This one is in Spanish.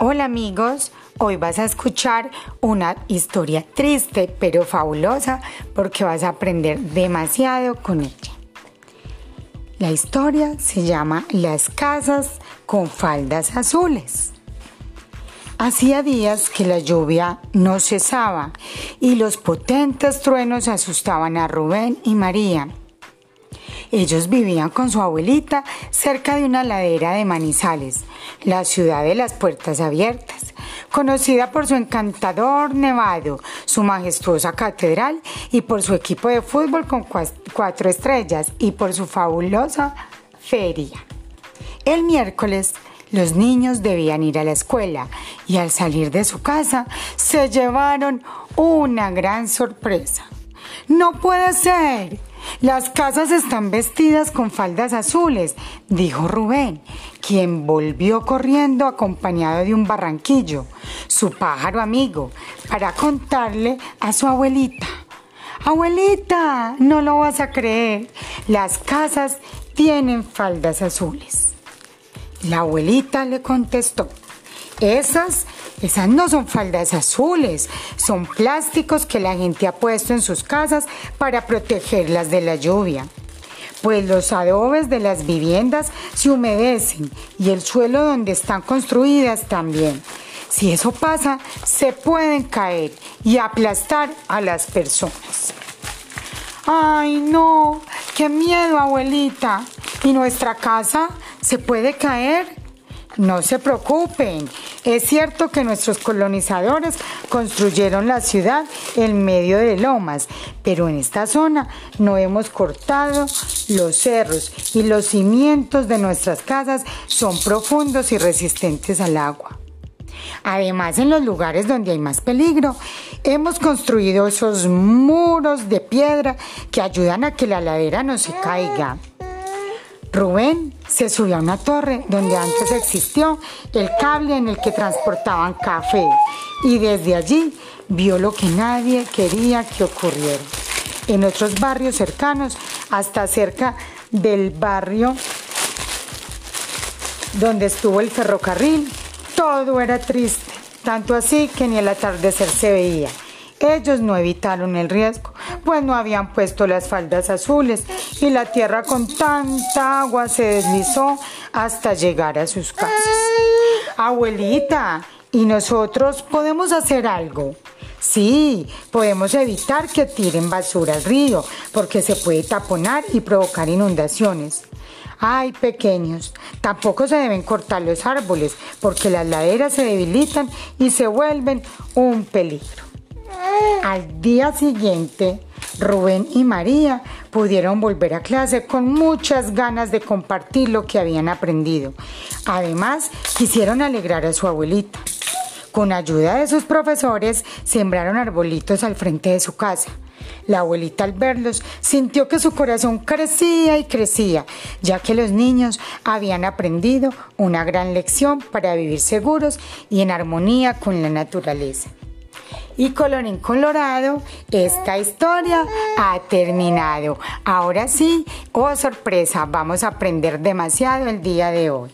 Hola amigos, hoy vas a escuchar una historia triste pero fabulosa porque vas a aprender demasiado con ella. La historia se llama Las casas con faldas azules. Hacía días que la lluvia no cesaba y los potentes truenos asustaban a Rubén y María. Ellos vivían con su abuelita cerca de una ladera de Manizales, la ciudad de las puertas abiertas, conocida por su encantador nevado, su majestuosa catedral y por su equipo de fútbol con cuatro estrellas y por su fabulosa feria. El miércoles, los niños debían ir a la escuela y al salir de su casa se llevaron una gran sorpresa. No puede ser. Las casas están vestidas con faldas azules, dijo Rubén, quien volvió corriendo acompañado de un barranquillo, su pájaro amigo, para contarle a su abuelita. Abuelita, no lo vas a creer, las casas tienen faldas azules. La abuelita le contestó, esas esas no son faldas azules, son plásticos que la gente ha puesto en sus casas para protegerlas de la lluvia. Pues los adobes de las viviendas se humedecen y el suelo donde están construidas también. Si eso pasa, se pueden caer y aplastar a las personas. Ay, no, qué miedo, abuelita. ¿Y nuestra casa se puede caer? No se preocupen, es cierto que nuestros colonizadores construyeron la ciudad en medio de lomas, pero en esta zona no hemos cortado los cerros y los cimientos de nuestras casas son profundos y resistentes al agua. Además, en los lugares donde hay más peligro, hemos construido esos muros de piedra que ayudan a que la ladera no se caiga. Rubén se subió a una torre donde antes existió el cable en el que transportaban café y desde allí vio lo que nadie quería que ocurriera. En otros barrios cercanos, hasta cerca del barrio donde estuvo el ferrocarril, todo era triste, tanto así que ni el atardecer se veía. Ellos no evitaron el riesgo, pues no habían puesto las faldas azules y la tierra con tanta agua se deslizó hasta llegar a sus casas. Abuelita, ¿y nosotros podemos hacer algo? Sí, podemos evitar que tiren basura al río, porque se puede taponar y provocar inundaciones. Ay, pequeños, tampoco se deben cortar los árboles, porque las laderas se debilitan y se vuelven un peligro. Al día siguiente, Rubén y María pudieron volver a clase con muchas ganas de compartir lo que habían aprendido. Además, quisieron alegrar a su abuelita. Con ayuda de sus profesores, sembraron arbolitos al frente de su casa. La abuelita al verlos sintió que su corazón crecía y crecía, ya que los niños habían aprendido una gran lección para vivir seguros y en armonía con la naturaleza. Y colorín colorado, esta historia ha terminado. Ahora sí, oh sorpresa, vamos a aprender demasiado el día de hoy.